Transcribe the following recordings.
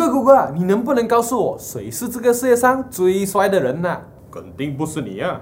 哥哥哥，你能不能告诉我谁是这个世界上最帅的人呢？肯定不是你啊！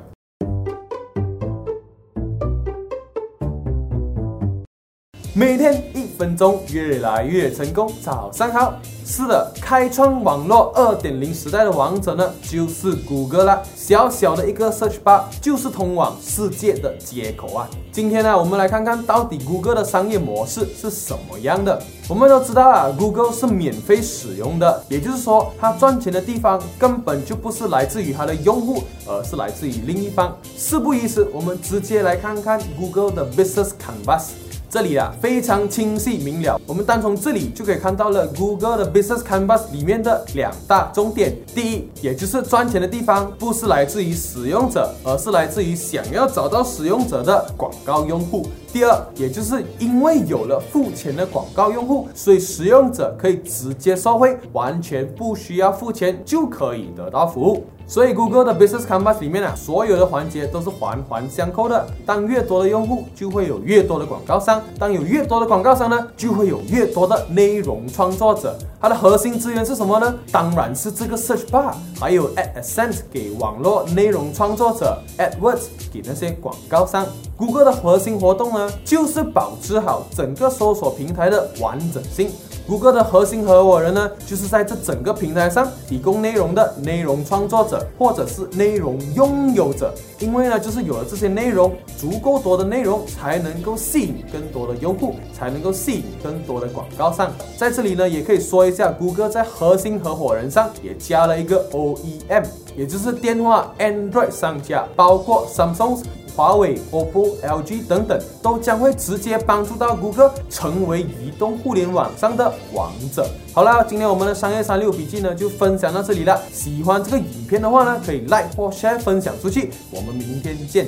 每天一分钟，越来越成功。早上好，是的，开创网络二点零时代的王者呢，就是谷歌了。小小的一个 search bar 就是通往世界的接口啊。今天呢，我们来看看到底谷歌的商业模式是什么样的。我们都知道啊，谷歌是免费使用的，也就是说，它赚钱的地方根本就不是来自于它的用户，而是来自于另一方。事不宜迟，我们直接来看看谷歌的 business canvas。这里啊非常清晰明了，我们单从这里就可以看到了 Google 的 Business Canvas 里面的两大重点。第一，也就是赚钱的地方不是来自于使用者，而是来自于想要找到使用者的广告用户。第二，也就是因为有了付钱的广告用户，所以使用者可以直接收费，完全不需要付钱就可以得到服务。所以，Google 的 Business Canvas 里面啊，所有的环节都是环环相扣的。当越多的用户，就会有越多的广告商；当有越多的广告商呢，就会有越多的内容创作者。它的核心资源是什么呢？当然是这个 Search Bar，还有 AdSense 给网络内容创作者，AdWords 给那些广告商。Google 的核心活动呢，呢就是保持好整个搜索平台的完整性。谷歌的核心合伙人呢，就是在这整个平台上提供内容的内容创作者或者是内容拥有者。因为呢，就是有了这些内容，足够多的内容才能够吸引更多的用户，才能够吸引更多的广告商。在这里呢，也可以说一下，谷歌在核心合伙人上也加了一个 OEM，也就是电话 Android 商家，包括 Samsung。华为、OPPO、LG 等等都将会直接帮助到谷歌成为移动互联网上的王者。好了，今天我们的商业三六笔记呢就分享到这里了。喜欢这个影片的话呢，可以 like 或 share 分享出去。我们明天见。